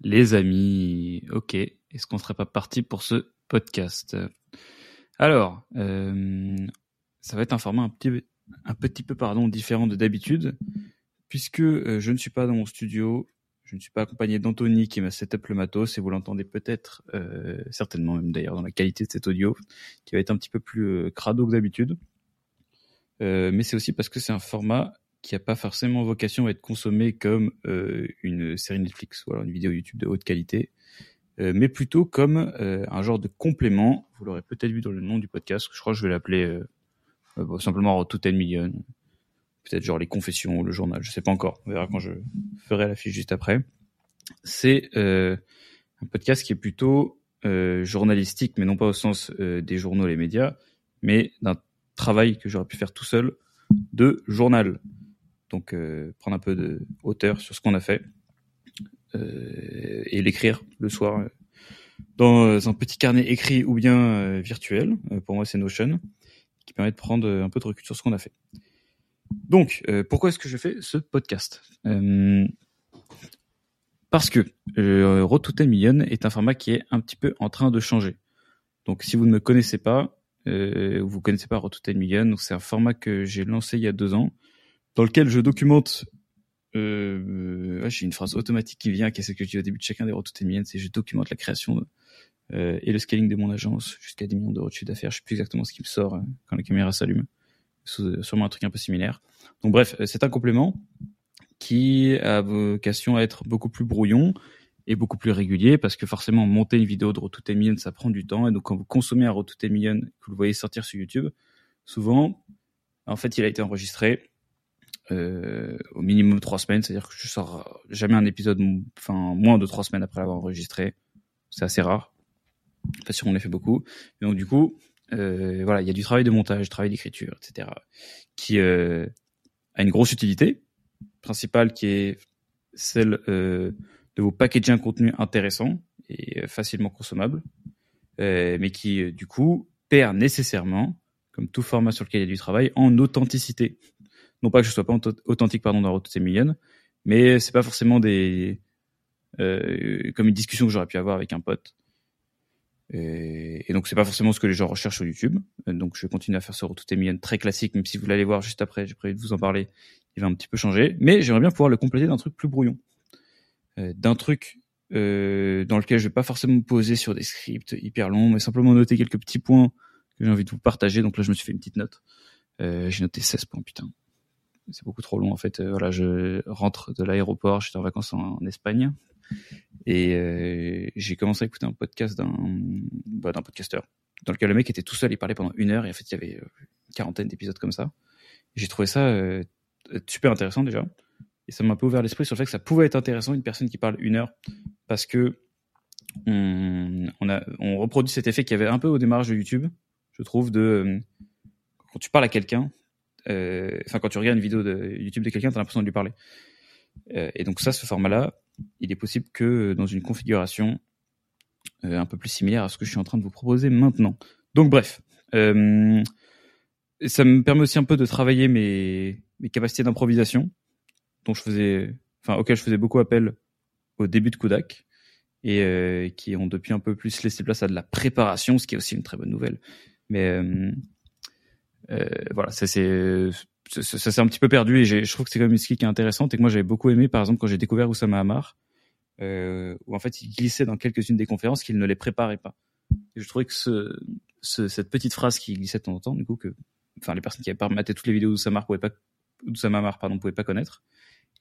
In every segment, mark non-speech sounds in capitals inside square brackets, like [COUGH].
Les amis, ok. Est-ce qu'on serait pas parti pour ce podcast? Alors, euh, ça va être un format un petit, un petit peu pardon, différent de d'habitude, puisque euh, je ne suis pas dans mon studio, je ne suis pas accompagné d'Anthony qui m'a setup le matos, et vous l'entendez peut-être, euh, certainement même d'ailleurs dans la qualité de cet audio, qui va être un petit peu plus crado que d'habitude. Mais c'est aussi parce que c'est un format qui n'a pas forcément vocation à être consommé comme euh, une série Netflix ou une vidéo YouTube de haute qualité, euh, mais plutôt comme euh, un genre de complément. Vous l'aurez peut-être vu dans le nom du podcast, je crois que je vais l'appeler simplement Tout 10 Million. Peut-être genre les confessions ou le journal, je sais pas encore. On verra quand je ferai la fiche juste après. C'est un podcast qui est plutôt journalistique, mais non pas au sens des journaux et les médias, mais d'un travail que j'aurais pu faire tout seul de journal. Donc euh, prendre un peu de hauteur sur ce qu'on a fait euh, et l'écrire le soir euh, dans un petit carnet écrit ou bien virtuel. Pour moi, c'est Notion qui permet de prendre un peu de recul sur ce qu'on a fait. Donc, pourquoi est-ce que je fais ce podcast? Parce que euh, Road to 10 Million est un format qui est un petit peu en train de changer. Donc, si vous ne me connaissez pas, euh, vous connaissez pas Road to 10 Million, donc c'est un format que j'ai lancé il y a deux ans, dans lequel je documente. Euh, ah, j'ai une phrase automatique qui vient, qui est celle que je dis au début de chacun des 10 Million, c'est je documente la création euh, et le scaling de mon agence jusqu'à 10 millions d'euros de chiffre d'affaires. Je sais plus exactement ce qui me sort euh, quand la caméra s'allume. C'est sûrement un truc un peu similaire. Donc bref, euh, c'est un complément qui a vocation à être beaucoup plus brouillon et beaucoup plus régulier parce que forcément monter une vidéo de Road to 10 Million ça prend du temps et donc quand vous consommez un Road to 10 Million que vous le voyez sortir sur YouTube souvent en fait il a été enregistré euh, au minimum trois semaines c'est-à-dire que je sors jamais un épisode enfin moins de trois semaines après l'avoir enregistré. C'est assez rare. Pas sûr on les fait beaucoup. Donc du coup euh, voilà il y a du travail de montage du travail d'écriture etc qui euh, a une grosse utilité principale qui est celle euh, de vous packager un contenu intéressant et euh, facilement consommable, euh, mais qui du coup perd nécessairement, comme tout format sur lequel il y a du travail, en authenticité. Non pas que je sois pas auth- authentique pardon dans Road to 10 Million, mais c'est pas forcément des euh, comme une discussion que j'aurais pu avoir avec un pote. Et, donc c'est pas forcément ce que les gens recherchent sur YouTube. Euh, Donc je vais continuer à faire ce Road to 10 Million très classique, même si vous l'allez voir juste après, j'ai prévu de vous en parler. Il va un petit peu changer, mais j'aimerais bien pouvoir le compléter d'un truc plus brouillon, Euh, d'un truc euh, dans lequel je vais pas forcément me poser sur des scripts hyper longs, mais simplement noter quelques petits points que j'ai envie de vous partager. Donc là, je me suis fait une petite note. Euh, j'ai noté 16 points, putain. C'est beaucoup trop long en fait. Euh, voilà, je rentre de l'aéroport, j'étais en vacances en, Espagne et euh, j'ai commencé à écouter un podcast d'un bah, podcasteur dans lequel le mec était tout seul, il parlait pendant une heure et en fait il y avait euh, une quarantaine d'épisodes comme ça. J'ai trouvé ça super intéressant déjà et ça m'a un peu ouvert l'esprit sur le fait que ça pouvait être intéressant une personne qui parle une heure parce que on, reproduit cet effet qu'il y avait un peu au démarrage de YouTube, je trouve de quand tu parles à quelqu'un, enfin quand tu regardes une vidéo de YouTube de quelqu'un, t'as l'impression de lui parler. Euh, et donc ça, ce format-là, il est possible que dans une configuration euh, un peu plus similaire à ce que je suis en train de vous proposer maintenant. Donc bref, euh, ça me permet aussi un peu de travailler mes, capacités d'improvisation, dont je faisais, enfin auxquelles je faisais beaucoup appel au début de Kodak et euh, qui ont depuis un peu plus laissé place à de la préparation, ce qui est aussi une très bonne nouvelle. Mais euh, euh, voilà, ça c'est ça, s'est un petit peu perdu et je trouve que c'est quand même une skill qui est intéressante et que moi j'avais beaucoup aimé par exemple quand j'ai découvert Oussama Hamar euh, où en fait il glissait dans quelques-unes des conférences qu'il ne les préparait pas. Je trouvais que ce, ce- cette petite phrase qui glissait de temps en temps, du coup que enfin les personnes qui avaient pas maté toutes les vidéos d'Oussama pouvaient pas d'Oussama Hamar pardon pouvaient pas connaître,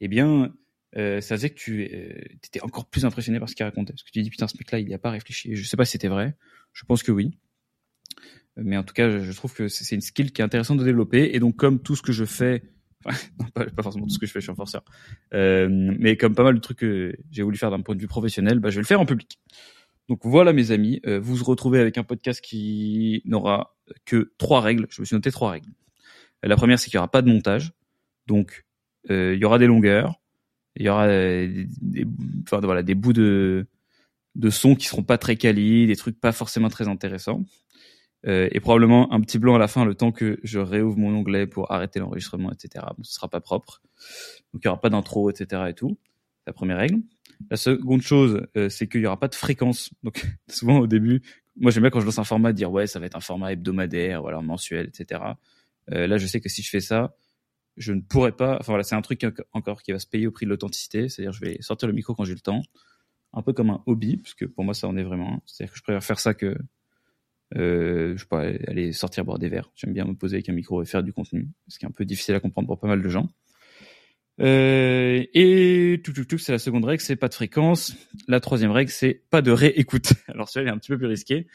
eh bien euh, ça faisait que tu euh, étais encore plus impressionné par ce qu'il racontait. Parce que tu dis putain ce mec-là il n'y a pas réfléchi. Je sais pas si c'était vrai. Je pense que oui. Mais en tout cas, je- trouve que c'est une skill qui est intéressante de développer. Et donc, comme tout ce que je fais, [LAUGHS] pas, forcément tout ce que je fais, je suis un forceur, euh, mais comme pas mal de trucs que j'ai voulu faire d'un point de vue professionnel, bah, je vais le faire en public. Donc voilà, mes amis, euh, vous vous retrouvez avec un podcast qui n'aura que trois règles. Je me suis noté trois règles. La première, c'est qu'il n'y aura pas de montage. Donc, euh, il y aura des longueurs, il y aura euh, des, voilà, des bouts de, de sons qui seront pas très quali, des trucs pas forcément très intéressants. Euh, et probablement un petit blanc à la fin, le temps que je réouvre mon onglet pour arrêter l'enregistrement, etc. Bon, ce sera pas propre. Donc il y aura pas d'intro, etc. et tout. La première règle. La seconde chose, euh, c'est qu'il y aura pas de fréquence. Donc [LAUGHS] souvent au début, moi j'aime bien quand je lance un format dire ouais ça va être un format hebdomadaire, voilà mensuel, etc. Euh, là je sais que si je fais ça, je ne pourrais pas. Enfin voilà, c'est un truc encore qui va se payer au prix de l'authenticité. C'est-à-dire je vais sortir le micro quand j'ai le temps, un peu comme un hobby, parce que pour moi ça en est vraiment. C'est-à-dire que je préfère faire ça que euh, je sais aller sortir boire des verres. J'aime bien me poser avec un micro et faire du contenu, ce qui est un peu difficile à comprendre pour pas mal de gens. Euh, et tout, tout, tout, c'est la seconde règle, c'est pas de fréquence. La troisième règle, c'est pas de réécoute. [LAUGHS] Alors elle est un petit peu plus risquée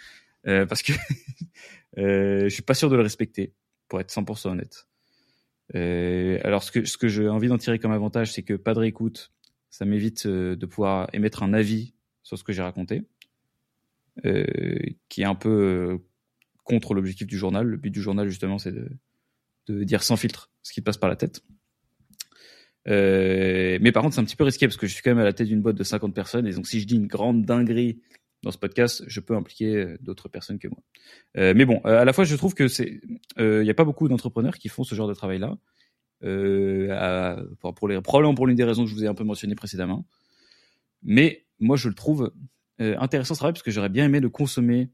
euh, parce que [LAUGHS] euh, je suis pas sûr de le respecter, pour être 100% honnête. Euh, alors ce que ce que j'ai envie d'en tirer comme avantage, c'est que pas de réécoute, ça m'évite euh, de pouvoir émettre un avis sur ce que j'ai raconté, qui est un peu contre l'objectif du journal. Le but du journal, justement, c'est de, dire sans filtre ce qui te passe par la tête. Euh, mais par contre, c'est un petit peu risqué parce que je suis quand même à la tête d'une boîte de 50 personnes et donc si je dis une grande dinguerie dans ce podcast, je peux impliquer euh, d'autres personnes que moi. Euh, mais bon, euh, à la fois, je trouve que c'est, il n'y a pas beaucoup d'entrepreneurs qui font ce genre de travail-là. Euh, pour les probablement pour l'une des raisons que je vous ai un peu mentionné précédemment. Mais moi, je le trouve intéressant ce travail parce que j'aurais bien aimé le consommer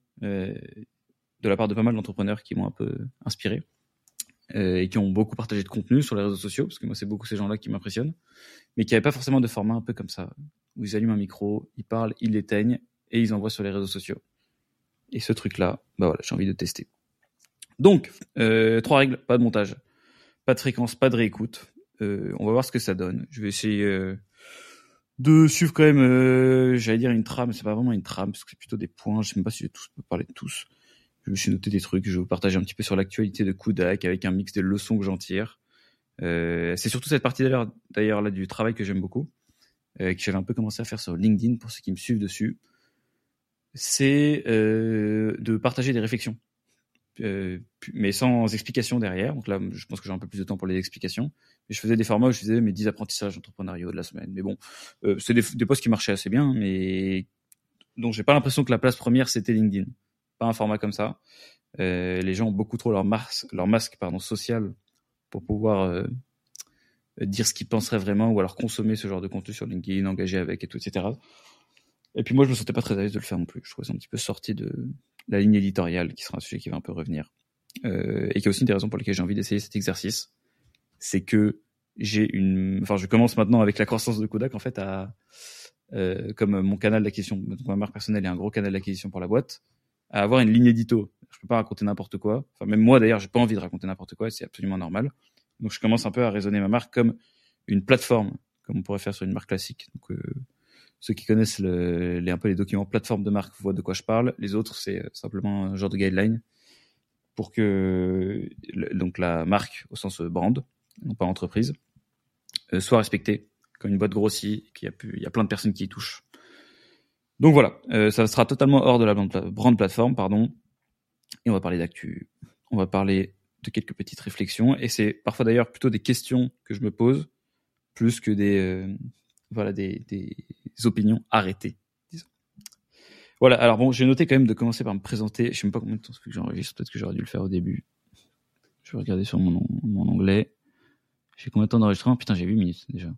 de la part de pas mal d'entrepreneurs qui m'ont un peu inspiré euh, et qui ont beaucoup partagé de contenu sur les réseaux sociaux, parce que moi c'est beaucoup ces gens-là qui m'impressionnent, mais qui n'avaient pas forcément de format un peu comme ça, où ils allument un micro, ils parlent, ils l'éteignent et ils envoient sur les réseaux sociaux. Et ce truc-là, bah voilà, j'ai envie de tester. Donc, euh, trois règles, pas de montage, pas de fréquence, pas de réécoute. Euh, on va voir ce que ça donne. Je vais essayer euh, de suivre quand même, euh, j'allais dire une trame, c'est pas vraiment une trame, parce que c'est plutôt des points. Je sais même pas si je tous parler de tous je me suis noté des trucs, je vais vous partager un petit peu sur l'actualité de Kudak avec un mix de leçons que j'en tire. Euh, c'est surtout cette partie d'ailleurs, d'ailleurs là du travail que j'aime beaucoup, euh, que j'avais un peu commencé à faire sur LinkedIn pour ceux qui me suivent dessus. C'est euh, de partager des réflexions, mais sans explication derrière. Donc là, je pense que j'ai un peu plus de temps pour les explications. Mais je faisais des formats où je faisais mes 10 apprentissages entrepreneuriaux de la semaine. Mais bon, euh, c'est des, des posts qui marchaient assez bien, mais donc j'ai pas l'impression que la place première c'était LinkedIn pas un format comme ça. Euh, les gens ont beaucoup trop leur masque, leur masque pardon, social pour pouvoir euh, dire ce qu'ils penseraient vraiment ou alors consommer ce genre de contenu sur LinkedIn, engager avec et tout, etc. Et puis moi, je me sentais pas très à l'aise de le faire non plus. Je trouvais ça un petit peu sorti de la ligne éditoriale, qui sera un sujet qui va un peu revenir. Euh, et qui est aussi une des raisons pour lesquelles j'ai envie d'essayer cet exercice. C'est que j'ai une... Enfin, je commence maintenant avec la croissance de Kodak, en fait, à... Euh, comme mon canal d'acquisition, ma marque personnelle est un gros canal d'acquisition pour la boîte, à avoir une ligne édito. Je peux pas raconter n'importe quoi. Enfin, même moi d'ailleurs, j'ai pas envie de raconter n'importe quoi, c'est absolument normal. Donc je commence un peu à raisonner ma marque comme une plateforme, comme on pourrait faire sur une marque classique. Euh, ceux qui connaissent un peu les documents plateforme de marque voient de quoi je parle. Les autres, c'est euh, simplement un genre de guideline pour que donc la marque au sens brand, non pas entreprise, euh, soit respectée. Quand une boîte grossit, qu'il y a, il y a plein de personnes qui y touchent. Donc voilà, euh, ça sera totalement hors de la brand plateforme, pardon. Et on va parler d'actu. On va parler de quelques petites réflexions. Et c'est parfois d'ailleurs plutôt des questions que je me pose, plus que des, euh, voilà, des, opinions arrêtées, disons. Voilà, alors bon, j'ai noté quand même de commencer par me présenter. Je sais même pas combien de temps que j'enregistre, peut-être que j'aurais dû le faire au début. Je vais regarder sur mon, mon onglet. J'ai combien de temps d'enregistrement? Putain, j'ai 8 minutes déjà.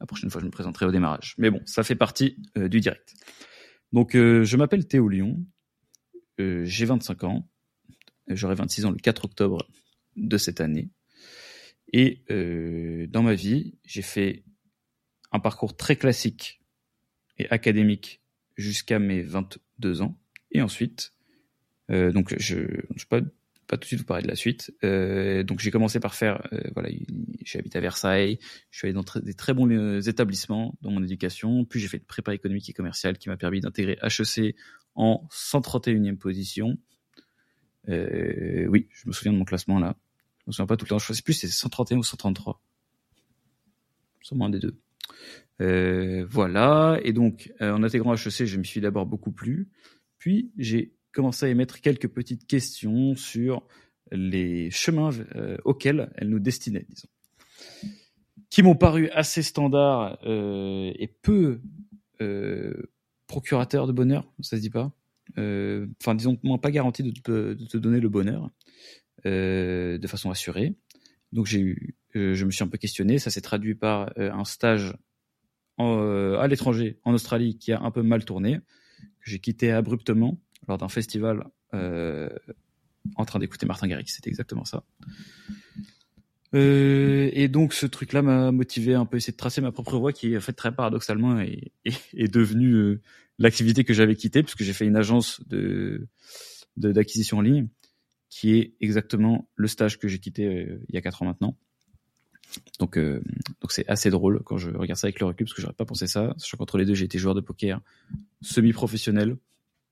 La prochaine fois, je me présenterai au démarrage. Mais bon, ça fait partie euh, du direct. Donc, euh, je m'appelle Théo Lyon. Euh, j'ai 25 ans. J'aurai 26 ans le 4 octobre de cette année. Et dans ma vie, j'ai fait un parcours très classique et académique jusqu'à mes 22 ans. Et ensuite, donc je ne sais pas tout de suite vous parler de la suite. Euh, donc j'ai commencé par faire, euh, voilà, j'ai habité à Versailles, je suis allé dans des très bons euh, établissements dans mon éducation, puis j'ai fait de prépa économique et commerciale qui m'a permis d'intégrer HEC en 131e position. Euh, oui, je me souviens de mon classement là. Je me souviens pas tout le temps. Je sais plus si c'est 131 ou 133. Sûrement un des deux. Euh, voilà. Et donc, en intégrant HEC, je me suis d'abord beaucoup plu. Puis, j'ai commencer à émettre quelques petites questions sur les chemins euh, auxquels elle nous destinait, disons, qui m'ont paru assez standards euh, et peu euh, procurateurs de bonheur, ça se dit pas. Euh, enfin, disons, moins pas garanti de donner le bonheur euh, de façon assurée. Donc j'ai eu, je me suis un peu questionné. Ça s'est traduit par un stage à l'étranger, en Australie, qui a un peu mal tourné, que j'ai quitté abruptement lors d'un festival en train d'écouter Martin Garrix. C'était exactement ça. Euh, et donc ce truc-là m'a motivé un peu essayer de tracer ma propre voie qui en fait très paradoxalement est, est, devenue euh, l'activité que j'avais quittée puisque j'ai fait une agence de d'acquisition en ligne qui est exactement le stage que j'ai quitté euh, il y a quatre ans maintenant. Donc donc c'est assez drôle quand je regarde ça avec le recul parce que j'aurais pas pensé ça. Sachant qu'entre les deux j'ai été joueur de poker semi-professionnel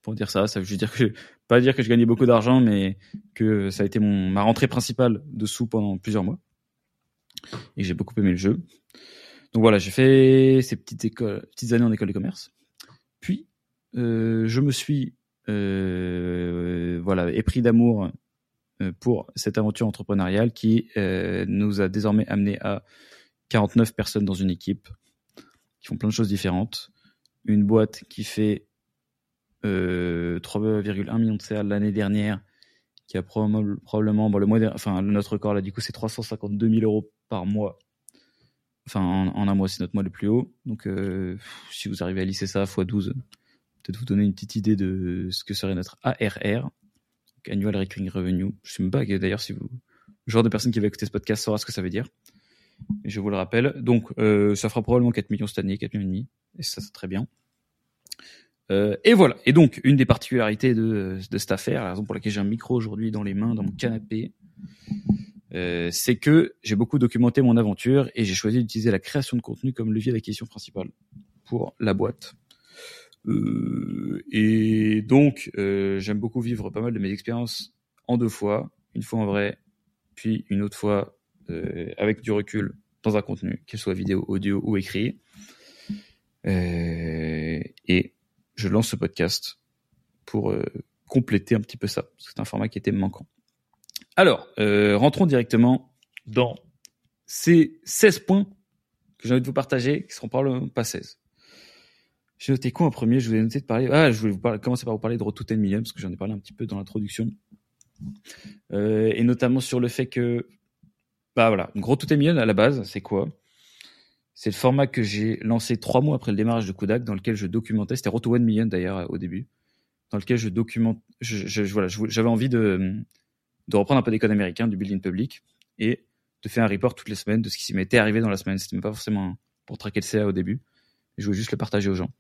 pour dire ça. Ça veut dire que pas dire que je gagnais beaucoup d'argent, mais que ça a été ma rentrée principale de sous pendant plusieurs mois et j'ai beaucoup aimé le jeu. Donc voilà, j'ai fait ces petites écoles, petites années en école de commerce. Puis euh, je me suis euh, voilà épris d'amour euh, pour cette aventure entrepreneuriale qui euh, nous a désormais amené à 49 personnes dans une équipe qui font plein de choses différentes. Une boîte qui fait 3,1 millions de CA l'année dernière qui a probablement, bon, le mois, enfin notre record là du coup c'est 352 000 euros par mois. Enfin en, un mois c'est notre mois le plus haut. Donc euh, si vous arrivez à lisser ça x 12, peut-être vous donner une petite idée de ce que serait notre ARR, Annual Recurring Revenue. Je sais même pas d'ailleurs si vous, le genre de personne qui va écouter ce podcast saura ce que ça veut dire. je vous le rappelle. Donc euh, ça fera probablement 4 millions cette année, 4 millions et demi, et ça c'est très bien. Euh, et voilà. Et donc, une des particularités de, de cette affaire, la raison pour laquelle j'ai un micro aujourd'hui dans les mains, dans mon canapé, euh, c'est que j'ai beaucoup documenté mon aventure et j'ai choisi d'utiliser la création de contenu comme levier d'acquisition principale pour la boîte. Euh, et donc, euh, j'aime beaucoup vivre pas mal de mes expériences en deux fois, une fois en vrai, puis une autre fois euh, avec du recul dans un contenu, qu'il soit vidéo, audio ou écrit. Euh, et je lance ce podcast pour compléter un petit peu ça. C'est un format qui était manquant. Alors, euh, rentrons directement dans ces 16 points que j'ai envie de vous partager, qui seront probablement pas 16. J'ai noté quoi en premier? Je voulais noter de parler. Ah, je voulais vous commencer par vous parler de Road to 10 Million, parce que j'en ai parlé un petit peu dans l'introduction. Euh, et notamment sur le fait que, bah voilà, Road to 10 Million à la base, c'est quoi? C'est le format que j'ai lancé trois mois après le démarrage de Kudak, dans lequel je documentais, c'était Roto One Million d'ailleurs au début, dans lequel je documente, voilà, j'avais envie de, de reprendre un peu des codes américains, du building public, et de faire un report toutes les semaines de ce qui m'était arrivé dans la semaine. C'était pas forcément pour traquer le CA au début, je voulais juste le partager aux gens.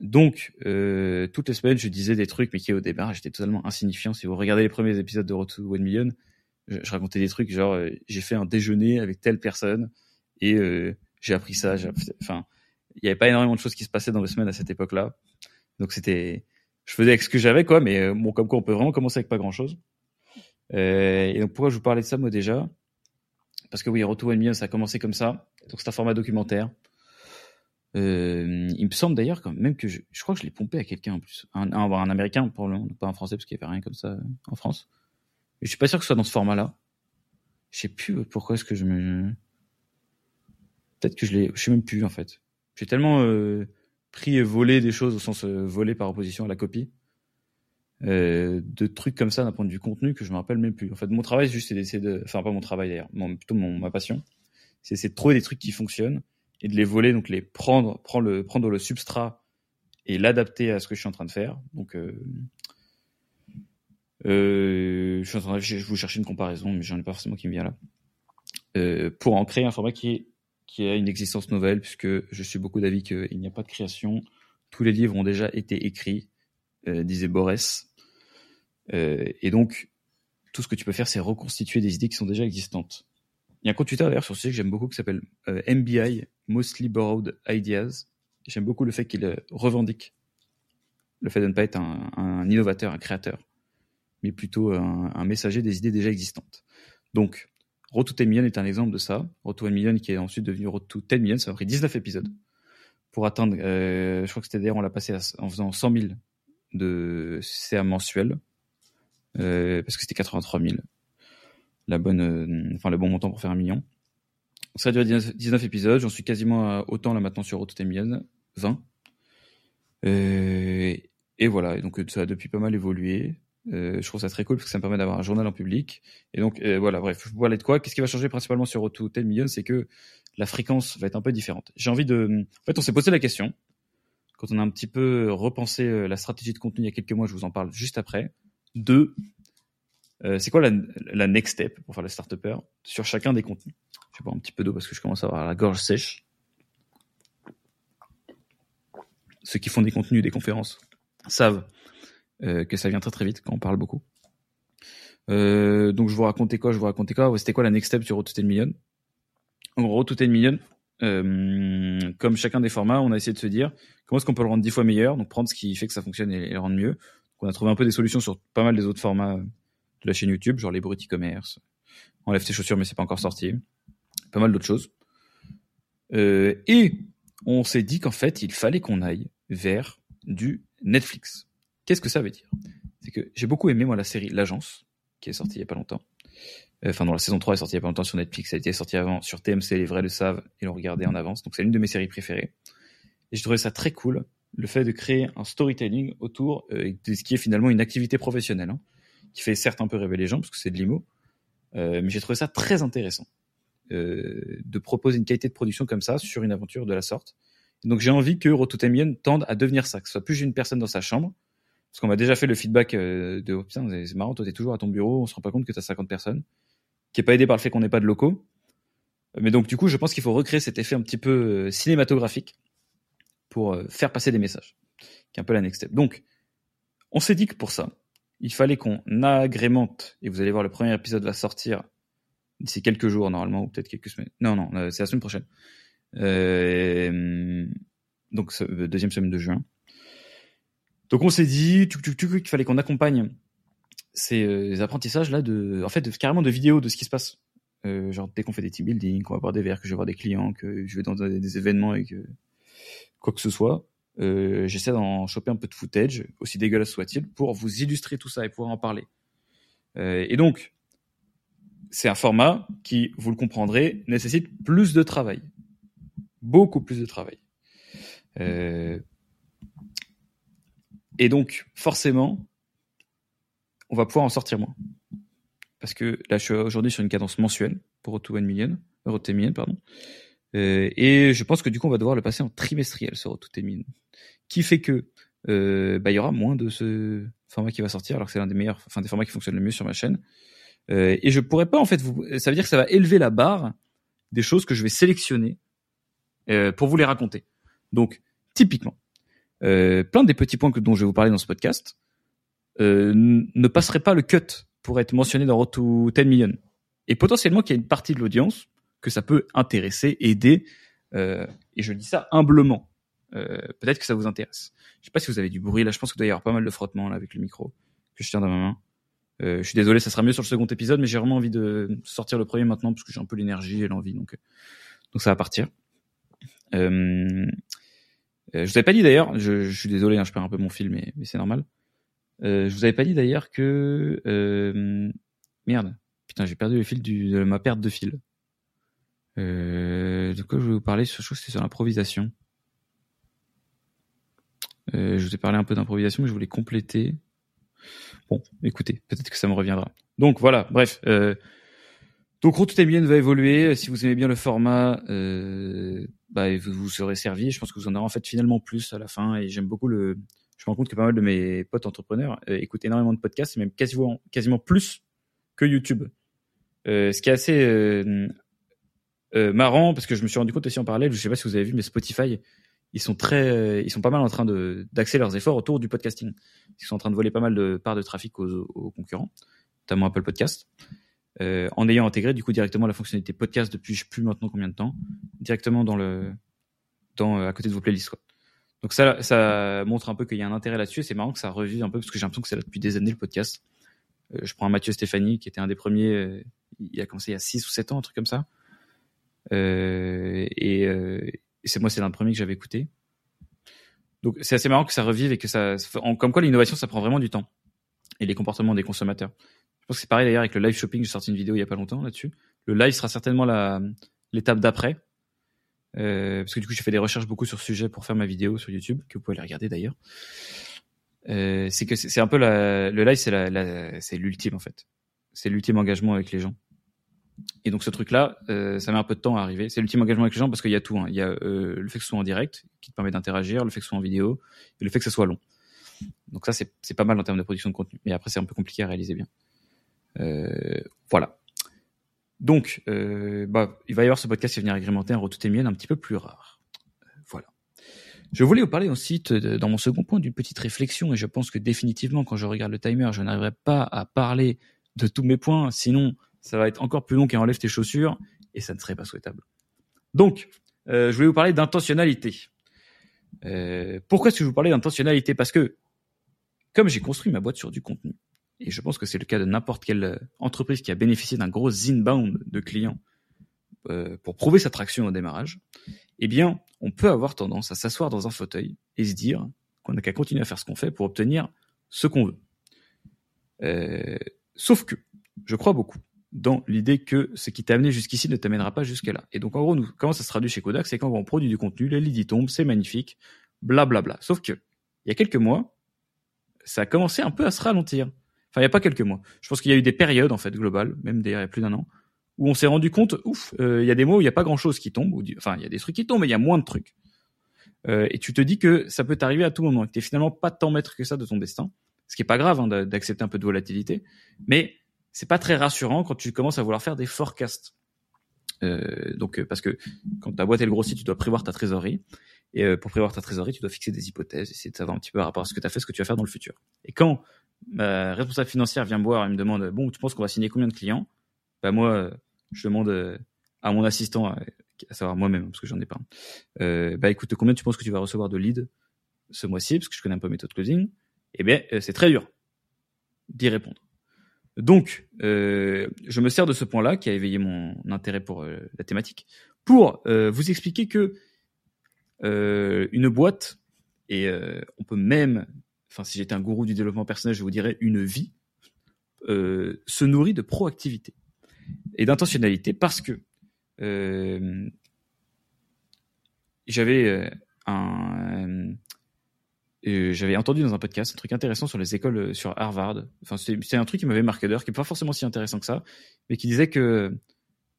Donc, euh, toutes les semaines, je disais des trucs, mais qui au départ, j'étais totalement insignifiant. Si vous regardez les premiers épisodes de Road One Million, je, racontais des trucs genre, euh, j'ai fait un déjeuner avec telle personne, et euh, j'ai appris ça. Enfin, il n'y avait pas énormément de choses qui se passaient dans les semaines à cette époque-là. Donc c'était, je faisais avec ce que j'avais, quoi. Mais bon, comme quoi, on peut vraiment commencer avec pas grand-chose. Et donc pourquoi je vous parlais de ça moi déjà? Parce que oui, Retour Million, ça a commencé comme ça. Donc c'est un format documentaire. Euh, il me semble d'ailleurs quand même que je, je crois que je l'ai pompé à quelqu'un en plus, un, un, un américain probablement, pas un français parce qu'il n'y avait rien comme ça en France. Mais je suis pas sûr que ce soit dans ce format-là. Je sais plus pourquoi est-ce que je me Peut-être que je l'ai, je sais même plus en fait. J'ai tellement euh, pris et volé des choses au sens euh, volé par opposition à la copie, euh, de trucs comme ça d'un point de vue contenu que je me rappelle même plus. En fait, mon travail, juste c'est d'essayer de, enfin pas mon travail d'ailleurs, plutôt mon, ma passion, c'est de trouver des trucs qui fonctionnent et de les voler, donc les prendre, prendre le, substrat et l'adapter à ce que je suis en train de faire. Donc euh, euh, je suis en train de, vous chercher une comparaison, mais j'en ai pas forcément qui me vient là. Euh, pour en créer un format qui est qui a une existence nouvelle, puisque je suis beaucoup d'avis qu'il n'y a pas de création. Tous les livres ont déjà été écrits, euh, disait Borès. Euh, et donc, tout ce que tu peux faire, c'est reconstituer des idées qui sont déjà existantes. Il y a un compte Twitter d'ailleurs sur ce sujet que j'aime beaucoup qui s'appelle euh, MBI, Mostly Borrowed Ideas. J'aime beaucoup le fait qu'il euh, revendique le fait de ne pas être un, innovateur, un créateur, mais plutôt un, messager des idées déjà existantes. Donc, Road to 10 Million est un exemple de ça. Road to 1 Million qui est ensuite devenu Road to 10 Million. Ça a pris 19 épisodes pour atteindre, euh, je crois que c'était d'ailleurs, on l'a passé en faisant 100 000 de CA mensuel, euh, parce que c'était 83 000. La bonne, enfin, le bon montant pour faire un million. Ça a duré 19 épisodes. J'en suis quasiment autant là maintenant sur Road to 10 Million. 20. Euh, et voilà. Et donc, ça a depuis pas mal évolué. Euh, je trouve ça très cool parce que ça me permet d'avoir un journal en public. Et donc euh, voilà, bref, vous parler de quoi Qu'est-ce qui va changer principalement sur Auto 10 Million C'est que la fréquence va être un peu différente. J'ai envie de... En fait, on s'est posé la question, quand on a un petit peu repensé euh, la stratégie de contenu il y a quelques mois, je vous en parle juste après, de euh, c'est quoi la, next step pour faire le start sur chacun des contenus? Je vais boire un petit peu d'eau parce que je commence à avoir la gorge sèche. Ceux qui font des contenus, des conférences, savent euh, que ça vient très très vite quand on parle beaucoup. Euh, donc je vous racontais quoi? Je vous racontais quoi? C'était quoi la next step sur Road to 10 Million? En gros, Road to 10 Million, comme chacun des formats, on a essayé de se dire comment est-ce qu'on peut le rendre dix fois meilleur, donc prendre ce qui fait que ça fonctionne et, le rendre mieux. On a trouvé un peu des solutions sur pas mal des autres formats de la chaîne YouTube, genre les bruits e-commerce, enlève tes chaussures mais c'est pas encore sorti, pas mal d'autres choses. Euh, et on s'est dit qu'en fait il fallait qu'on aille vers du Netflix. Qu'est-ce que ça veut dire? C'est que j'ai beaucoup aimé moi la série L'Agence, qui est sortie il y a pas longtemps. Euh, enfin, dans la saison 3 est sortie il y a pas longtemps sur Netflix, ça a été sorti avant sur TMC, les vrais le savent, et l'ont regardé en avance. Donc c'est l'une de mes séries préférées. Et je trouvais ça très cool, le fait de créer un storytelling autour euh, de ce qui est finalement une activité professionnelle, hein, qui fait certes un peu rêver les gens, parce que c'est de l'IMO, euh, mais j'ai trouvé ça très intéressant euh, de proposer une qualité de production comme ça sur une aventure de la sorte. Donc j'ai envie que Rototemien tende à devenir ça, que ce soit plus une personne dans sa chambre, parce qu'on m'a déjà fait le feedback euh, de oh, putain, c'est marrant, toi t'es toujours à ton bureau, on se rend pas compte que t'as 50 personnes, qui est pas aidé par le fait qu'on n'ait pas de locaux. Mais donc du coup, je pense qu'il faut recréer cet effet un petit peu cinématographique pour faire passer des messages, qui est un peu la next step. Donc, on s'est dit que pour ça, il fallait qu'on agrémente, et vous allez voir, le premier épisode va sortir d'ici quelques jours normalement, ou peut-être quelques semaines. Non, non, c'est la semaine prochaine. Euh, donc, deuxième semaine de juin. Donc on s'est dit qu'il fallait qu'on accompagne ces, euh, apprentissages là de, en fait, carrément de vidéos de ce qui se passe. Euh, genre dès qu'on fait des team building, qu'on va voir des verres, que je vais voir des clients, que je vais dans des, événements et que quoi que ce soit, euh, j'essaie d'en choper un peu de footage, aussi dégueulasse soit-il, pour vous illustrer tout ça et pouvoir en parler. Euh, et donc, c'est un format qui, vous le comprendrez, nécessite plus de travail, beaucoup plus de travail. Euh, et donc, forcément, on va pouvoir en sortir moins. Parce que là, je suis aujourd'hui sur une cadence mensuelle pour Auto Million, Million, pardon. Euh, et je pense que du coup, on va devoir le passer en trimestriel sur Auto Million. Qui fait que, euh, bah, il y aura moins de ce format qui va sortir, alors que c'est l'un des meilleurs, enfin, des formats qui fonctionnent le mieux sur ma chaîne. Euh, et je pourrais pas, en fait, vous, ça veut dire que ça va élever la barre des choses que je vais sélectionner pour vous les raconter. Donc, typiquement, plein des petits points dont je vais vous parler dans ce podcast ne passeraient pas le cut pour être mentionné dans Road to 10 Million. Et potentiellement qu'il y a une partie de l'audience que ça peut intéresser, aider, euh, et je dis ça humblement. Euh, peut-être que ça vous intéresse. Je sais pas si vous avez du bruit là, je pense que doit y avoir pas mal de frottement là avec le micro que je tiens dans ma main. Euh, je suis désolé, ça sera mieux sur le second épisode, mais j'ai vraiment envie de sortir le premier maintenant parce que j'ai un peu l'énergie et l'envie, donc donc ça va partir. Euh, je vous avais pas dit d'ailleurs, je, suis désolé, hein, je perds un peu mon fil, mais, c'est normal. Euh, je vous avais pas dit d'ailleurs que merde, putain, j'ai perdu le fil de ma perte de fil. Euh, de quoi je vais vous parler Je trouve que c'est sur l'improvisation. Euh, je vous ai parlé un peu d'improvisation, mais je voulais compléter. Bon, écoutez, peut-être que ça me reviendra. Donc voilà, bref. Euh, donc Route Bien va évoluer. Si vous aimez bien le format, euh, bah, vous, vous serez servi. Je pense que vous en aurez en fait finalement plus à la fin. Et j'aime beaucoup le. Je me rends compte que pas mal de mes potes entrepreneurs euh, écoutent énormément de podcasts, même quasiment, quasiment plus que YouTube. Euh, ce qui est assez euh, euh, marrant parce que je me suis rendu compte aussi en parallèle. Je sais pas si vous avez vu, mais Spotify, ils sont très, ils sont pas mal en train de d'axer leurs efforts autour du podcasting. Ils sont en train de voler pas mal de parts de trafic aux, concurrents, notamment Apple Podcast euh, en ayant intégré du coup directement la fonctionnalité podcast depuis je sais plus maintenant combien de temps, directement dans le dans euh, à côté de vos playlists quoi. Donc ça ça montre un peu qu'il y a un intérêt là-dessus. C'est marrant que ça revive un peu parce que j'ai l'impression que c'est là depuis des années le podcast. Euh, je prends un Mathieu Stéphanie qui était un des premiers. Euh, il a commencé il y a 6 ou 7 ans un truc comme ça. Euh, et, et c'est moi c'est l'un des premiers que j'avais écouté. Donc c'est assez marrant que ça revive et que ça, comme quoi l'innovation ça prend vraiment du temps et les comportements des consommateurs. Je pense que c'est pareil d'ailleurs avec le live shopping. J'ai sorti une vidéo il y a pas longtemps là-dessus. Le live sera certainement la l'étape d'après. Euh, parce que du coup, j'ai fait des recherches beaucoup sur ce sujet pour faire ma vidéo sur YouTube, que vous pouvez aller regarder d'ailleurs. euh, c'est que c'est un peu la, le live, c'est la, c'est l'ultime en fait. C'est l'ultime engagement avec les gens. Et donc ce truc-là, euh, ça met un peu de temps à arriver. C'est l'ultime engagement avec les gens parce qu'il y a tout. Hein. Il y a euh, le fait que ce soit en direct, qui te permet d'interagir, le fait que ce soit en vidéo, et le fait que ce soit long. Donc ça, c'est pas mal en termes de production de contenu. Mais après, c'est un peu compliqué à réaliser bien. Euh, voilà. Donc, bah, il va y avoir ce podcast qui va venir agrémenter un retour mienne un petit peu plus rare. voilà. Je voulais vous parler ensuite, dans mon second point, d'une petite réflexion, et je pense que définitivement, quand je regarde le timer, je n'arriverai pas à parler de tous mes points, sinon ça va être encore plus long qu'un enlève tes chaussures, et ça ne serait pas souhaitable. Donc, euh, je voulais vous parler d'intentionnalité. Euh, pourquoi est-ce que je vous parlais d'intentionnalité? Parce que, comme j'ai construit ma boîte sur du contenu, et je pense que c'est le cas de n'importe quelle euh, entreprise qui a bénéficié d'un gros inbound de clients euh, pour prouver sa traction au démarrage, eh bien, on peut avoir tendance à s'asseoir dans un fauteuil et se dire qu'on n'a qu'à continuer à faire ce qu'on fait pour obtenir ce qu'on veut. Euh, sauf que, je crois beaucoup dans l'idée que ce qui t'a amené jusqu'ici ne t'amènera pas jusque là. Et donc, en gros, nous, comment ça se traduit chez Kodak, c'est quand on produit du contenu, les leads y tombent, c'est magnifique, blablabla. Bla bla. Sauf que, il y a quelques mois, ça a commencé un peu à se ralentir. Enfin, il n'y a pas quelques mois. Je pense qu'il y a eu des périodes, en fait, globales, même d'ailleurs il y a plus d'un an, où on s'est rendu compte, ouf, euh, il y a des mois où il n'y a pas grand-chose qui tombe, enfin, il y a des trucs qui tombent, mais il y a moins de trucs. Euh, et tu te dis que ça peut t'arriver à tout moment, que t'es finalement pas tant maître que ça de ton destin, ce qui est pas grave hein, d'accepter un peu de volatilité, mais c'est pas très rassurant quand tu commences à vouloir faire des forecasts. Euh, donc parce que quand ta boîte est le grossit, tu dois prévoir ta trésorerie. Et pour prévoir ta trésorerie, tu dois fixer des hypothèses, essayer de savoir un petit peu par rapport à ce que tu as fait, ce que tu vas faire dans le futur. Et quand ma responsable financière vient me voir et me demande bon, tu penses qu'on va signer combien de clients? Bah moi, je demande euh, à mon assistant, euh, à savoir moi-même parce que j'en ai pas. Euh, bah écoute, combien tu penses que tu vas recevoir de leads ce mois-ci parce que je connais un peu méthode closing? Eh bien, euh, c'est très dur d'y répondre. Donc, euh, je me sers de ce point-là qui a éveillé mon intérêt pour la thématique pour vous expliquer que une boîte et on peut même enfin si j'étais un gourou du développement personnel, je vous dirais une vie, euh, se nourrit de proactivité et d'intentionnalité parce que euh, j'avais euh, un j'avais entendu dans un podcast un truc intéressant sur les écoles sur Harvard. Enfin, c'est un truc qui m'avait marqué d'heure, qui n'est pas forcément si intéressant que ça, mais qui disait que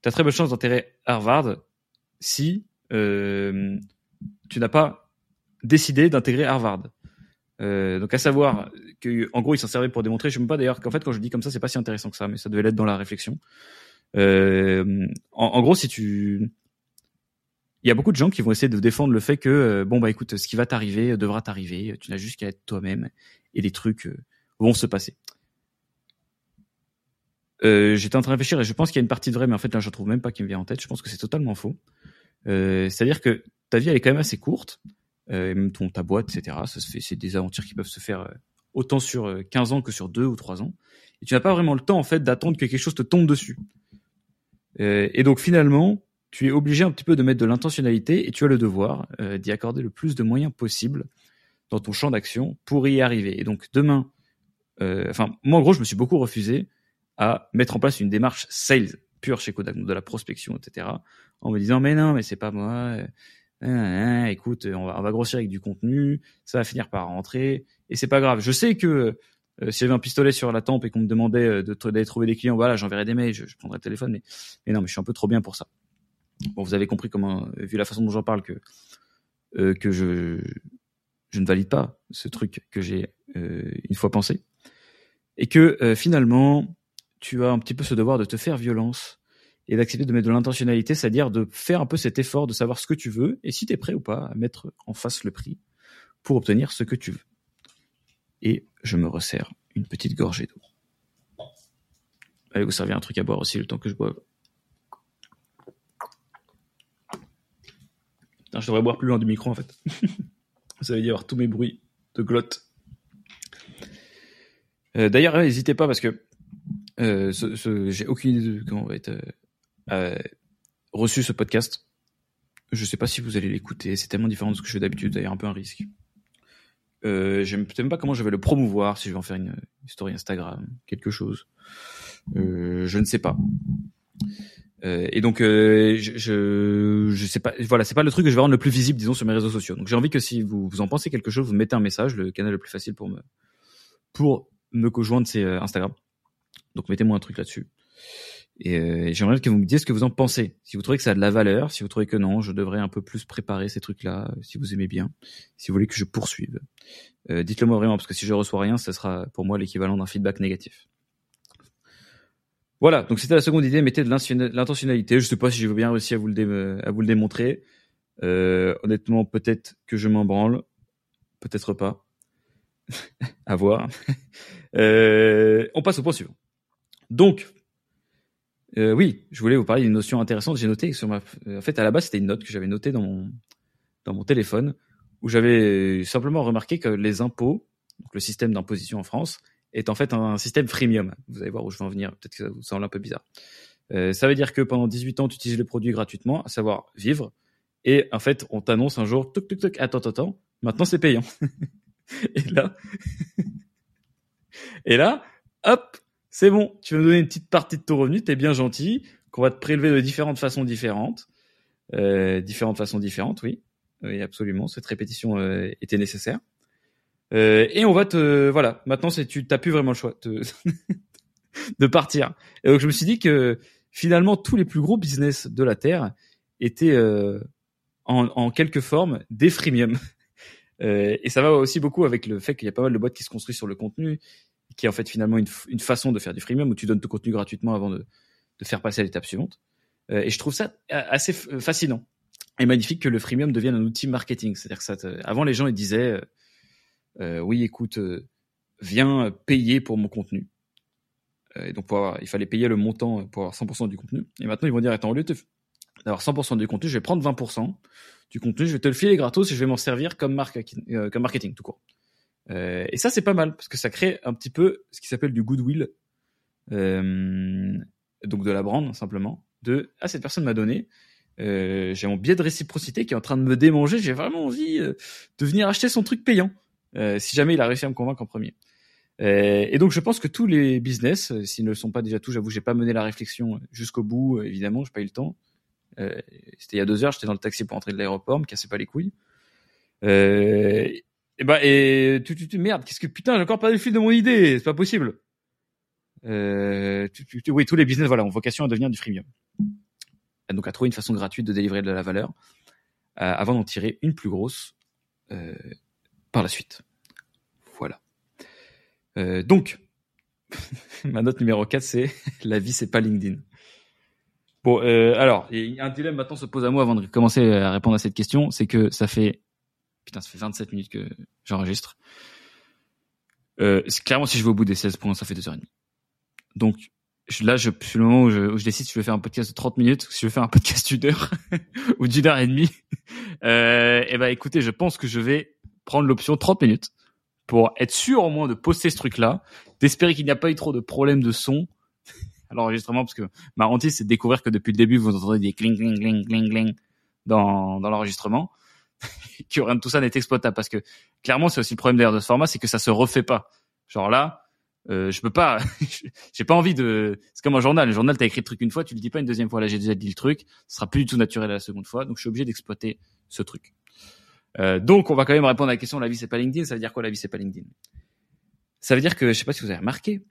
tu as très bonne chance d'intégrer Harvard si tu n'as pas décidé d'intégrer Harvard. Euh, donc à savoir que en gros il s'en servait pour démontrer, je sais même pas d'ailleurs qu'en fait quand je dis comme ça c'est pas si intéressant que ça, mais ça devait l'être dans la réflexion. Euh, en, gros si tu, il y a beaucoup de gens qui vont essayer de défendre le fait que euh, bon bah écoute ce qui va t'arriver devra t'arriver, tu n'as juste qu'à être toi-même et les trucs euh, vont se passer. Euh, J'étais en train de réfléchir et je pense qu'il y a une partie de vrai, mais en fait là je trouve même pas qui me vient en tête. Je pense que c'est totalement faux. C'est-à-dire que ta vie elle est quand même assez courte euh, même ton, ta boîte, etc. Ça se fait, c'est des aventures qui peuvent se faire euh, autant sur 15 euh, ans que sur 2 ou 3 ans. Et tu n'as pas vraiment le temps en fait d'attendre que quelque chose te tombe dessus. et donc finalement, tu es obligé un petit peu de mettre de l'intentionnalité et tu as le devoir d'y accorder le plus de moyens possible dans ton champ d'action pour y arriver. Et donc demain, euh, enfin moi en gros je me suis beaucoup refusé à mettre en place une démarche sales pure chez Kodak, de la prospection, etc. En me disant mais non mais c'est pas moi, Hein, hein, écoute, on va, on va, grossir avec du contenu, ça va finir par rentrer, et c'est pas grave. Je sais que euh, s'il y avait un pistolet sur la tempe et qu'on me demandait euh, de d'aller trouver des clients, voilà, j'enverrais des mails, je, je, prendrais le téléphone, mais, mais non, mais je suis un peu trop bien pour ça. Bon, vous avez compris comment, euh, vu la façon dont j'en parle, que euh, que je je ne valide pas ce truc que j'ai euh, une fois pensé, et que finalement, tu as un petit peu ce devoir de te faire violence et d'accepter de mettre de l'intentionnalité, c'est-à-dire de faire un peu cet effort de savoir ce que tu veux et si tu es prêt ou pas à mettre en face le prix pour obtenir ce que tu veux. Et je me resserre une petite gorgée d'eau. Allez vous servir un truc à boire aussi le temps que je boive. Je devrais boire plus loin du micro en fait. [LAUGHS] Ça veut dire avoir tous mes bruits de glotte. Euh, D'ailleurs, n'hésitez pas parce que euh, j'ai aucune idée de comment va être euh, reçu ce podcast. Je sais pas si vous allez l'écouter, c'est tellement différent de ce que je fais d'habitude, d'ailleurs un peu un risque. Je ne sais même pas comment je vais le promouvoir, si je vais en faire une, story Instagram, quelque chose. Je ne sais pas. Euh, et donc, euh, je, je, sais pas, voilà, c'est pas le truc que je vais rendre le plus visible, disons, sur mes réseaux sociaux. Donc, j'ai envie que si vous, en pensez quelque chose, vous mettez un message. Le canal le plus facile pour me, pour me rejoindre, c'est euh, Instagram. Donc, mettez-moi un truc là-dessus. Et euh, j'aimerais que vous me disiez ce que vous en pensez. Si vous trouvez que ça a de la valeur, si vous trouvez que non, je devrais un peu plus préparer ces trucs-là, si vous aimez bien, si vous voulez que je poursuive. Euh, Dites-le moi vraiment, parce que si je reçois rien, ça sera pour moi l'équivalent d'un feedback négatif. Voilà, donc c'était la seconde idée, mettez de l'intentionnalité. Je sais pas si je bien réussir à vous le, à vous le démontrer. Euh, honnêtement, peut-être que je m'en branle, peut-être pas. [LAUGHS] à voir. [LAUGHS] euh, on passe au point suivant. Donc, euh, oui, je voulais vous parler d'une notion intéressante. J'ai noté sur ma, en fait, à la base, c'était une note que j'avais notée dans mon dans mon téléphone où j'avais simplement remarqué que les impôts, donc le système d'imposition en France, est en fait un système freemium. Vous allez voir où je vais en venir. Peut-être que ça vous semble un peu bizarre. Euh, ça veut dire que pendant 18 ans, tu utilises le produit gratuitement, à savoir vivre. Et en fait, on t'annonce un jour, toc, toc, toc, attends, attends, maintenant c'est payant. [LAUGHS] et là, [LAUGHS] et là, hop, c'est bon, tu vas nous donner une petite partie de ton revenu, t'es bien gentil, qu'on va te prélever de différentes façons différentes. Euh, différentes façons différentes, oui. Oui, absolument. Cette répétition euh, était nécessaire. Euh, et on va te, voilà. Maintenant, tu t'as plus vraiment le choix [LAUGHS] de, partir. Et donc, je me suis dit que finalement, tous les plus gros business de la terre étaient euh, en, quelque forme des freemium. [LAUGHS] Euh, et ça va aussi beaucoup avec le fait qu'il y a pas mal de boîtes qui se construisent sur le contenu, qui est en fait finalement une, façon de faire du freemium où tu donnes ton contenu gratuitement avant de, faire passer à l'étape suivante. Euh, et je trouve ça assez fascinant et magnifique que le freemium devienne un outil marketing. C'est-à-dire que ça, avant les gens ils disaient, euh, oui, écoute, euh, viens payer pour mon contenu. Euh, et donc il fallait payer le montant pour avoir 100% du contenu. Et maintenant ils vont dire, attends, au lieu d'avoir 100% du contenu, je vais prendre 20% du contenu, je vais te le filer gratos et je vais m'en servir comme, marque, comme marketing tout court. Euh, et ça, c'est pas mal parce que ça crée un petit peu ce qui s'appelle du goodwill, euh, donc de la brand simplement. De ah cette personne m'a donné, euh, j'ai mon biais de réciprocité qui est en train de me démanger. J'ai vraiment envie euh, de venir acheter son truc payant euh, si jamais il a réussi à me convaincre en premier. et donc je pense que tous les business, s'ils ne le sont pas déjà tous, j'avoue, j'ai pas mené la réflexion jusqu'au bout. évidemment, j'ai pas eu le temps. C'était il y a deux heures, j'étais dans le taxi pour entrer de l'aéroport, me cassez pas les couilles. Euh, et bah tu, tu, tu merde, qu'est-ce que putain, j'ai encore pas le fil de mon idée, c'est pas possible. Euh, oui, tous les business voilà ont vocation à devenir du freemium. Donc à trouver une façon gratuite de délivrer de la valeur euh, avant d'en tirer une plus grosse euh, par la suite. Voilà. Euh, donc [LAUGHS] ma note numéro 4 c'est [LAUGHS] la vie c'est pas LinkedIn. Bon, euh, alors, un dilemme maintenant se pose à moi avant de commencer à répondre à cette question, c'est que ça fait Putain, ça fait 27 minutes que j'enregistre. Euh, clairement, si je vais au bout des 16 points, ça fait 2h30. Donc, là, je, c'est le moment où je, je, décide si je vais faire un podcast de 30 minutes, si je vais faire un [LAUGHS] podcast d'une heure ou d'une heure et demie. Euh, et ben, écoutez, je pense que je vais prendre l'option 30 minutes pour être sûr au moins de poster ce truc-là, d'espérer qu'il n'y a pas eu trop de problèmes de son [LAUGHS] à l'enregistrement, parce que ma hantise, c'est de découvrir que depuis le début, vous entendez des cling, cling, cling, cling, cling dans, dans l'enregistrement. [LAUGHS] que rien de tout ça n'est exploitable parce que clairement c'est aussi le problème d'ailleurs de ce format c'est que ça se refait pas genre là euh, je peux pas [LAUGHS] j'ai pas envie de c'est comme un journal le journal t'as écrit le truc une fois tu le dis pas une deuxième fois là j'ai déjà dit le truc ce sera plus du tout naturel la seconde fois donc je suis obligé d'exploiter ce truc euh, donc on va quand même répondre à la question la vie c'est pas LinkedIn ça veut dire quoi la vie c'est pas LinkedIn? Ça veut dire que je sais pas si vous avez remarqué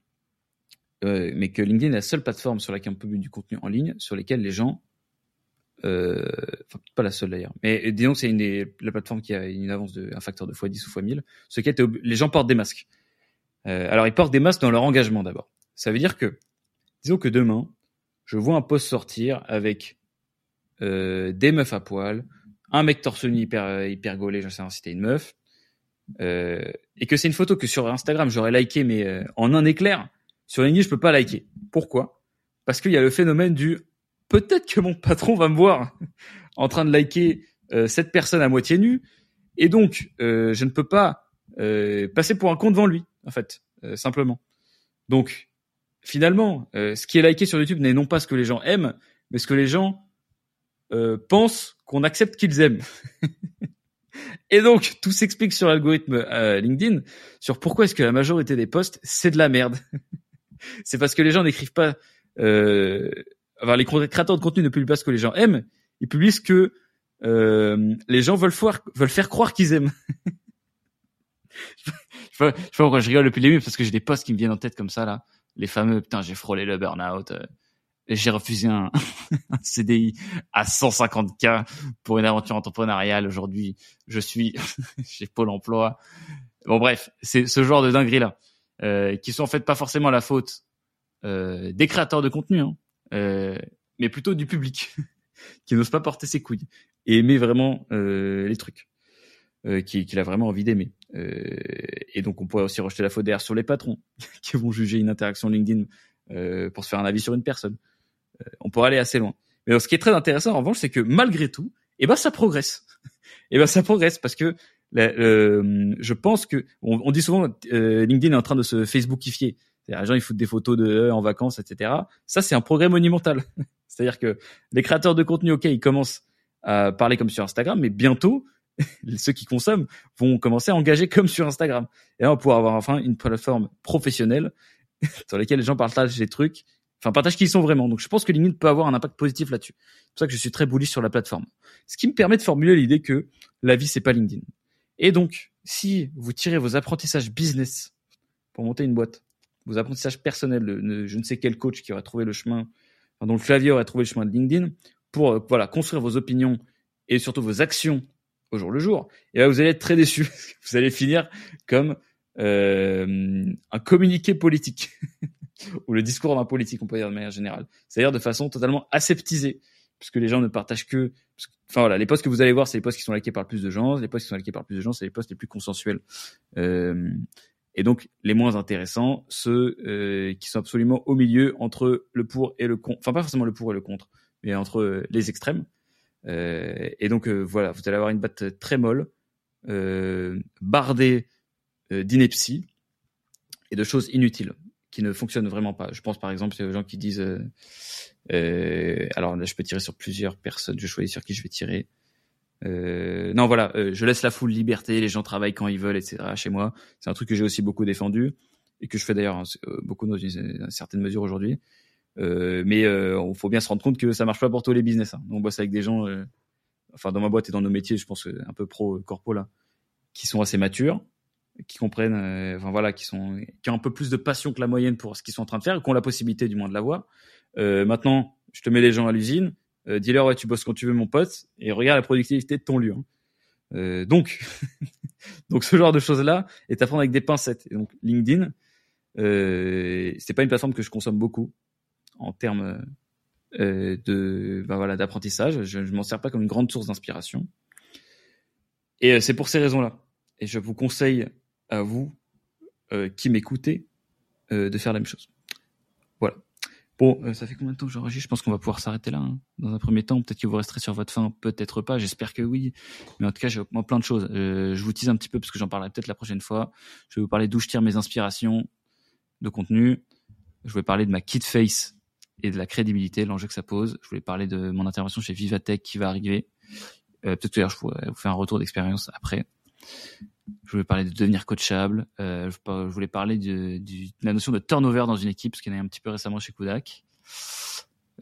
euh, mais que LinkedIn est la seule plateforme sur laquelle on publie du contenu en ligne sur lesquels les gens euh, enfin pas la seule d'ailleurs, mais disons que c'est une des la plateforme qui a une avance de un facteur de x10 ou x1000, ce qui est les gens portent des masques. Euh, alors ils portent des masques dans leur engagement d'abord. Ça veut dire que disons que demain je vois un post sortir avec euh, des meufs à poil, un mec torse nu hyper hyper gaulé, j'en sais pas si c'était une meuf, euh, et que c'est une photo que sur Instagram j'aurais liké mais euh, en un éclair, sur LinkedIn je peux pas liker. Pourquoi? Parce qu'il y a le phénomène du peut-être que mon patron va me voir [LAUGHS] en train de liker euh, cette personne à moitié nue, et donc euh, je ne peux pas euh, passer pour un con devant lui, en fait, euh, simplement. Donc finalement, euh, ce qui est liké sur YouTube n'est non pas ce que les gens aiment, mais ce que les gens pensent qu'on accepte qu'ils aiment. et donc tout s'explique sur l'algorithme LinkedIn, sur pourquoi est-ce que la majorité des posts c'est de la merde. [LAUGHS] c'est parce que les gens n'écrivent pas enfin, les créateurs de contenu ne publient pas ce que les gens aiment, ils publient ce que euh, les gens veulent, veulent faire croire qu'ils aiment. [LAUGHS] je, sais pas, pourquoi je rigole depuis le début parce que j'ai des posts qui me viennent en tête comme ça là, les fameux putain j'ai frôlé le burn-out. Euh, j'ai refusé un, [LAUGHS] CDI à 150K pour une aventure entrepreneuriale. Aujourd'hui, je suis [LAUGHS] chez Pôle emploi. Bon, bref, c'est ce genre de dinguerie là, euh, qui sont en fait pas forcément la faute euh, des créateurs de contenu, hein, euh, mais plutôt du public [LAUGHS] qui n'ose pas porter ses couilles et aimer vraiment euh, les trucs, euh, qu'il qui a vraiment envie d'aimer. Euh, et donc, on pourrait aussi rejeter la faute derrière sur les patrons qui vont juger une interaction LinkedIn pour se faire un avis sur une personne. On pourrait aller assez loin. Mais ce qui est très intéressant, en revanche, c'est que malgré tout, eh ben, ça progresse. [LAUGHS] eh ben, ça progresse parce que euh, je pense que on, dit souvent euh, LinkedIn est en train de se Facebookifier. Les gens ils foutent des photos de eux en vacances, etc. Ça c'est un progrès monumental. [LAUGHS] C'est-à-dire que les créateurs de contenu, ok, ils commencent à parler comme sur Instagram, mais bientôt [LAUGHS] ceux qui consomment vont commencer à engager comme sur Instagram. Et là, on pouvoir avoir enfin une plateforme professionnelle dans laquelle les gens partagent des trucs, enfin partagent qui ils sont vraiment. Donc je pense que LinkedIn peut avoir un impact positif là-dessus. C'est pour ça que je suis très bullish sur la plateforme. Ce qui me permet de formuler l'idée que la vie c'est pas LinkedIn. Et donc, si vous tirez vos apprentissages business pour monter une boîte, vos apprentissages personnels je ne sais quel coach qui aurait trouvé le chemin, dont le aurait trouvé le chemin de LinkedIn, pour euh, construire vos opinions et surtout vos actions au jour le jour, et là vous allez être très déçus. [LAUGHS] vous allez finir comme euh, un communiqué politique [LAUGHS] ou le discours d'un politique, on peut dire de manière générale, c'est-à-dire de façon totalement aseptisée puisque les gens ne partagent que. Enfin voilà, les posts que vous allez voir, c'est les posts qui sont likés par le plus de gens. Les posts qui sont likés par le plus de gens, c'est les posts les plus consensuels. Euh, et donc les moins intéressants, ceux euh, qui sont absolument au milieu entre le pour et le contre. Enfin pas forcément le pour et le contre, mais entre euh, les extrêmes. Euh, et donc euh, voilà, vous allez avoir une batte très molle, bardée d'ineptie et de choses inutiles qui ne fonctionnent vraiment pas. Je pense par exemple aux gens qui disent euh, alors là, je peux tirer sur plusieurs personnes. Je choisis sur qui je vais tirer. Euh, non, voilà, euh, je laisse la foule liberté. Les gens travaillent quand ils veulent, etc. Chez moi, c'est un truc que j'ai aussi beaucoup défendu et que je fais d'ailleurs hein, euh, beaucoup dans une, certaine mesure aujourd'hui. Euh, mais il faut bien se rendre compte que ça marche pas pour tous les business. Hein. On bosse avec des gens, enfin dans ma boîte et dans nos métiers, je pense un peu pro corpo là, qui sont assez matures, qui comprennent, enfin voilà, qui sont, qui ont un peu plus de passion que la moyenne pour ce qu'ils sont en train de faire, qui ont la possibilité du moins de l'avoir. Euh, maintenant, je te mets les gens à l'usine, euh, dis-leur ouais tu bosses quand tu veux mon pote et regarde la productivité de ton lieu. Hein. Euh, donc, [LAUGHS] donc ce genre de choses là est à prendre avec des pincettes. Et donc LinkedIn, euh, c'est pas une plateforme que je consomme beaucoup en termes euh, de ben voilà d'apprentissage. Je, je m'en sers pas comme une grande source d'inspiration. Et euh, c'est pour ces raisons-là. Et je vous conseille à vous qui m'écoutez de faire la même chose. Voilà. Bon, euh, ça fait combien de temps que j'enregistre? Je pense qu'on va pouvoir s'arrêter là. Hein. Dans un premier temps, peut-être que vous resterez sur votre fin, peut-être pas. J'espère que oui. Mais en tout cas, j'ai moi plein de choses. Euh, je vous tease un petit peu parce que j'en parlerai peut-être la prochaine fois. Je vais vous parler d'où je tire mes inspirations de contenu. Je vais parler de ma kit face et de la crédibilité, l'enjeu que ça pose. Je voulais parler de mon intervention chez Vivatech qui va arriver. Euh, peut-être que je pourrais vous faire un retour d'expérience après. Je voulais parler de devenir coachable. Euh, je voulais parler de, la notion de turnover dans une équipe, ce qu'il y en a un petit peu récemment chez Kodak.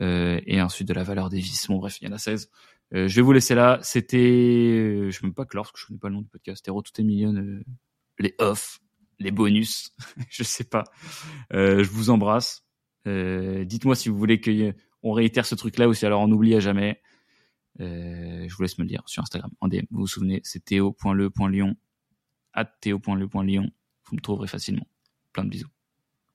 Euh, et ensuite de la valeur des vis. Bon bref, il y en a 16. Euh, je vais vous laisser là. C'était, je sais même pas que lorsque je connais pas le nom du podcast. C'était Tout est million, les off, les bonus, [LAUGHS] je sais pas. je vous embrasse. Dites-moi si vous voulez qu'on réitère ce truc-là ou si alors on oublie à jamais. je vous laisse me le dire sur Instagram en DM. Vous vous souvenez, c'est théo.le.lion at. Vous me trouverez facilement. Plein de bisous.